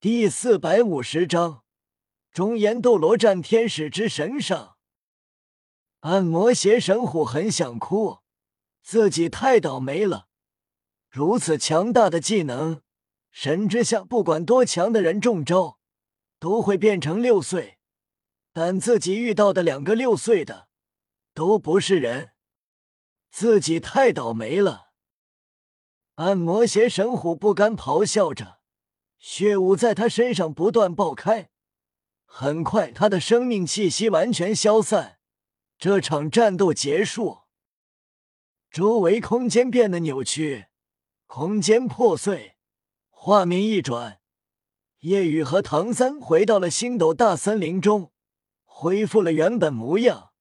第四百五十章，中炎斗罗战天使之神上。暗魔邪神虎很想哭，自己太倒霉了。如此强大的技能，神之下不管多强的人中招，都会变成六岁。但自己遇到的两个六岁的，都不是人，自己太倒霉了。暗魔邪神虎不甘咆哮着。血雾在他身上不断爆开，很快他的生命气息完全消散。这场战斗结束，周围空间变得扭曲，空间破碎。画面一转，夜雨和唐三回到了星斗大森林中，恢复了原本模样，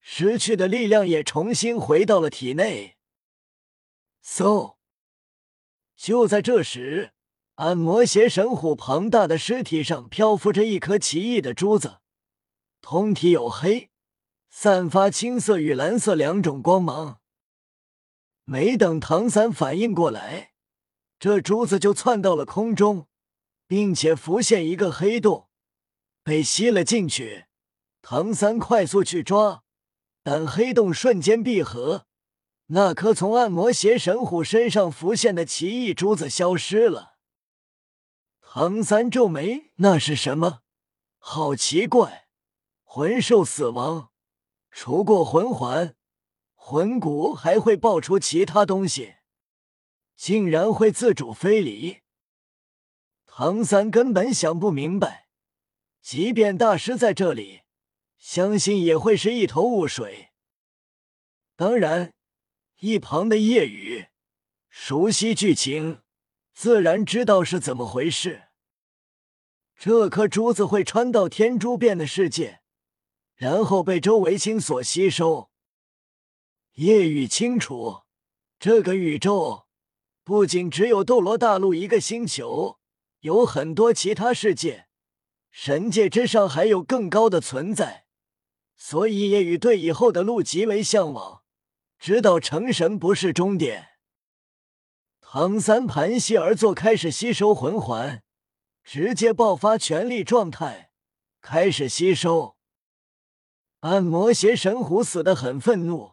失去的力量也重新回到了体内。嗖！就在这时。暗魔邪神虎庞大的尸体上漂浮着一颗奇异的珠子，通体黝黑，散发青色与蓝色两种光芒。没等唐三反应过来，这珠子就窜到了空中，并且浮现一个黑洞，被吸了进去。唐三快速去抓，但黑洞瞬间闭合，那颗从暗魔邪神虎身上浮现的奇异珠子消失了。唐三皱眉：“那是什么？好奇怪！魂兽死亡，除过魂环、魂骨，还会爆出其他东西，竟然会自主飞离。”唐三根本想不明白，即便大师在这里，相信也会是一头雾水。当然，一旁的夜雨熟悉剧情。自然知道是怎么回事。这颗珠子会穿到天珠变的世界，然后被周维清所吸收。夜雨清楚，这个宇宙不仅只有斗罗大陆一个星球，有很多其他世界，神界之上还有更高的存在。所以夜雨对以后的路极为向往，知道成神不是终点。唐三盘膝而坐，开始吸收魂环，直接爆发全力状态，开始吸收。暗魔邪神虎死的很愤怒，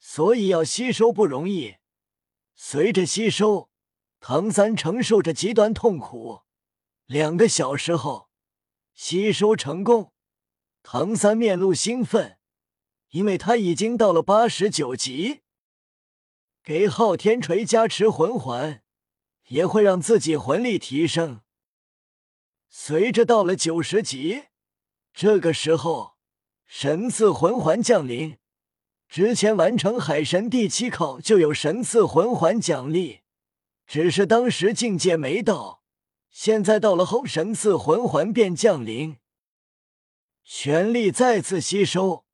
所以要吸收不容易。随着吸收，唐三承受着极端痛苦。两个小时后，吸收成功，唐三面露兴奋，因为他已经到了八十九级。给昊天锤加持魂环，也会让自己魂力提升。随着到了九十级，这个时候神赐魂环降临。之前完成海神第七考就有神赐魂环奖励，只是当时境界没到。现在到了后，神赐魂环便降临。全力再次吸收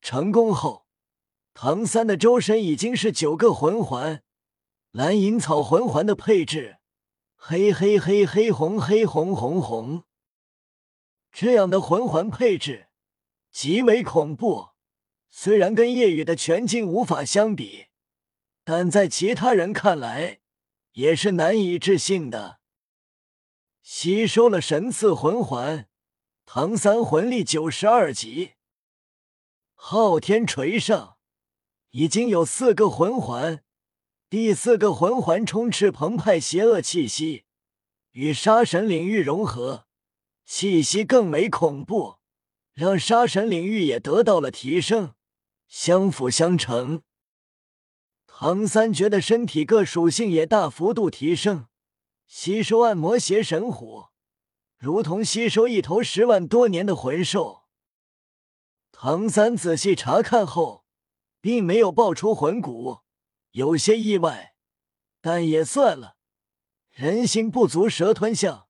成功后。唐三的周身已经是九个魂环，蓝银草魂环的配置，黑黑黑黑红黑红红红，这样的魂环配置极为恐怖。虽然跟夜雨的全境无法相比，但在其他人看来也是难以置信的。吸收了神赐魂环，唐三魂力九十二级，昊天锤上。已经有四个魂环，第四个魂环充斥澎湃邪恶气息，与杀神领域融合，气息更为恐怖，让杀神领域也得到了提升，相辅相成。唐三觉得身体各属性也大幅度提升，吸收暗魔邪神虎，如同吸收一头十万多年的魂兽。唐三仔细查看后。并没有爆出魂骨，有些意外，但也算了。人心不足蛇吞象，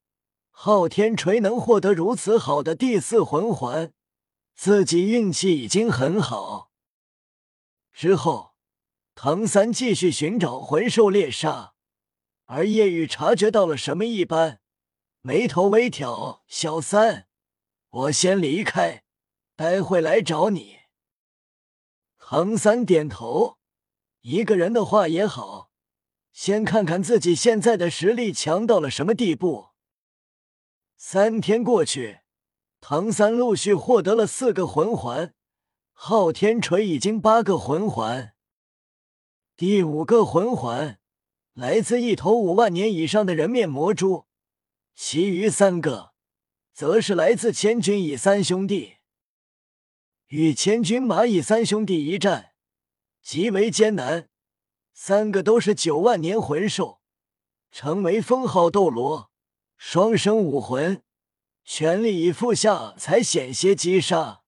昊天锤能获得如此好的第四魂环，自己运气已经很好。之后，唐三继续寻找魂兽猎杀，而叶雨察觉到了什么一般，眉头微挑：“小三，我先离开，待会来找你。”唐三点头，一个人的话也好，先看看自己现在的实力强到了什么地步。三天过去，唐三陆续获得了四个魂环，昊天锤已经八个魂环。第五个魂环来自一头五万年以上的人面魔蛛，其余三个则是来自千钧蚁三兄弟。与千钧蚂蚁三兄弟一战极为艰难，三个都是九万年魂兽，成为封号斗罗。双生武魂，全力以赴下才险些击杀，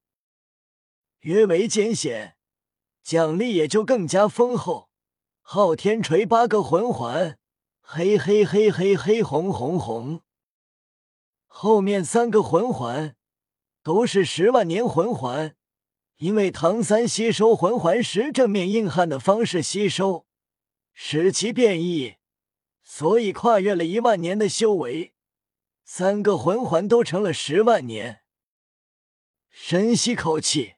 约为艰险，奖励也就更加丰厚。昊天锤八个魂环，黑黑黑黑黑红红红。后面三个魂环都是十万年魂环，因为唐三吸收魂环时正面硬汉的方式吸收，使其变异，所以跨越了一万年的修为。三个魂环都成了十万年。深吸口气，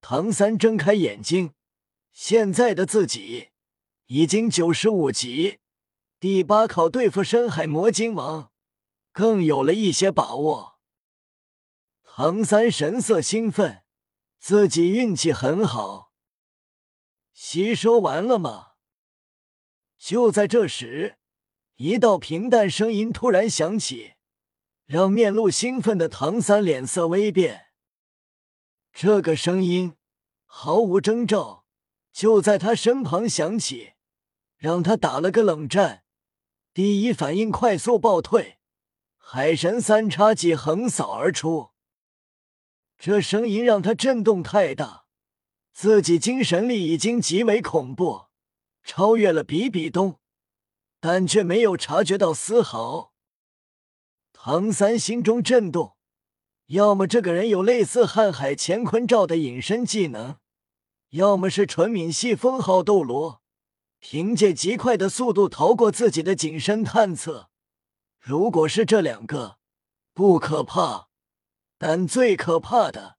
唐三睁开眼睛，现在的自己已经九十五级，第八考对付深海魔晶王，更有了一些把握。唐三神色兴奋，自己运气很好。吸收完了吗？就在这时，一道平淡声音突然响起。让面露兴奋的唐三脸色微变。这个声音毫无征兆，就在他身旁响起，让他打了个冷战，第一反应快速暴退。海神三叉戟横扫而出，这声音让他震动太大，自己精神力已经极为恐怖，超越了比比东，但却没有察觉到丝毫。唐三心中震动，要么这个人有类似瀚海乾坤罩的隐身技能，要么是纯敏系封号斗罗，凭借极快的速度逃过自己的紧身探测。如果是这两个，不可怕，但最可怕的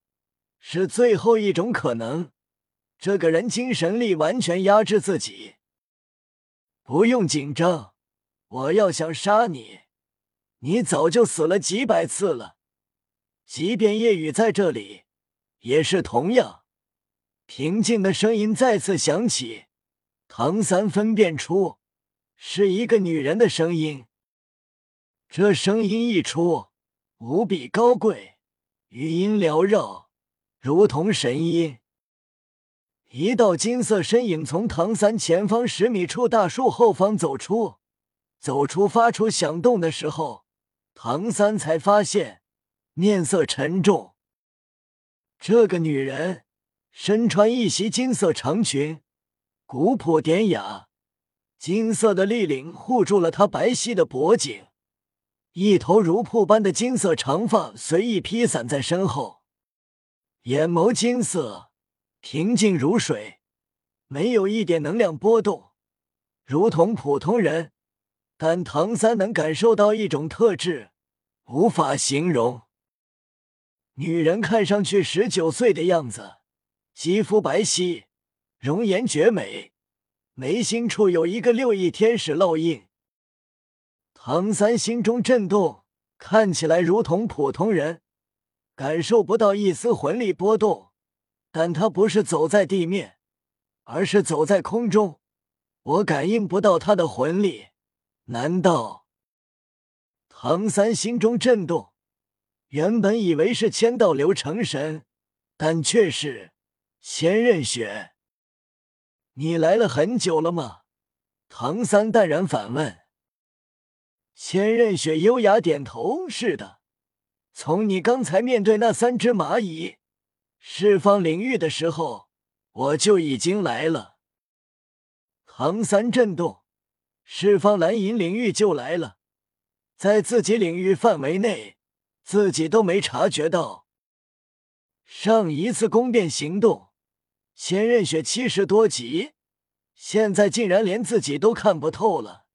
是最后一种可能，这个人精神力完全压制自己。不用紧张，我要想杀你。你早就死了几百次了，即便夜雨在这里，也是同样。平静的声音再次响起，唐三分辨出是一个女人的声音。这声音一出，无比高贵，余音缭绕，如同神音。一道金色身影从唐三前方十米处大树后方走出，走出发出响动的时候。唐三才发现，面色沉重。这个女人身穿一袭金色长裙，古朴典雅，金色的立领护住了她白皙的脖颈，一头如瀑般的金色长发随意披散在身后，眼眸金色，平静如水，没有一点能量波动，如同普通人。但唐三能感受到一种特质。无法形容。女人看上去十九岁的样子，肌肤白皙，容颜绝美，眉心处有一个六翼天使烙印。唐三心中震动，看起来如同普通人，感受不到一丝魂力波动。但他不是走在地面，而是走在空中，我感应不到他的魂力。难道？唐三心中震动，原本以为是千道流成神，但却是千仞雪。你来了很久了吗？唐三淡然反问。千仞雪优雅点头：“是的，从你刚才面对那三只蚂蚁释放领域的时候，我就已经来了。”唐三震动，释放蓝银领域就来了。在自己领域范围内，自己都没察觉到。上一次宫变行动，千仞雪七十多级，现在竟然连自己都看不透了。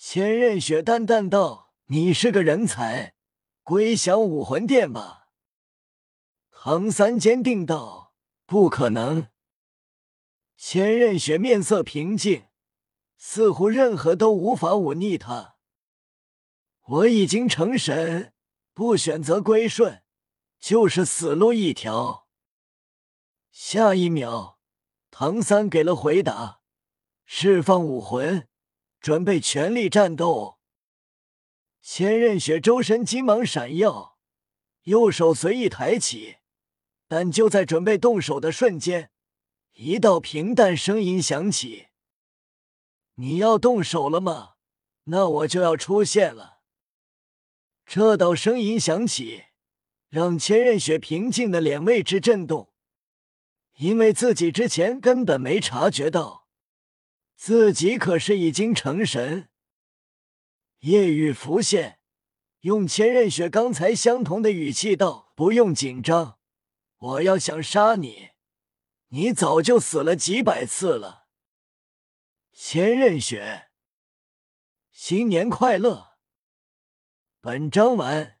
千仞雪淡淡道：“你是个人才，归降武魂殿吧。”唐三坚定道：“不可能。”千仞雪面色平静，似乎任何都无法忤逆他。我已经成神，不选择归顺，就是死路一条。下一秒，唐三给了回答，释放武魂，准备全力战斗。千仞雪周身金芒闪耀，右手随意抬起，但就在准备动手的瞬间，一道平淡声音响起：“你要动手了吗？那我就要出现了。”这道声音响起，让千仞雪平静的脸为之震动。因为自己之前根本没察觉到，自己可是已经成神。夜雨浮现，用千仞雪刚才相同的语气道：“不用紧张，我要想杀你，你早就死了几百次了。”千仞雪，新年快乐！本章完。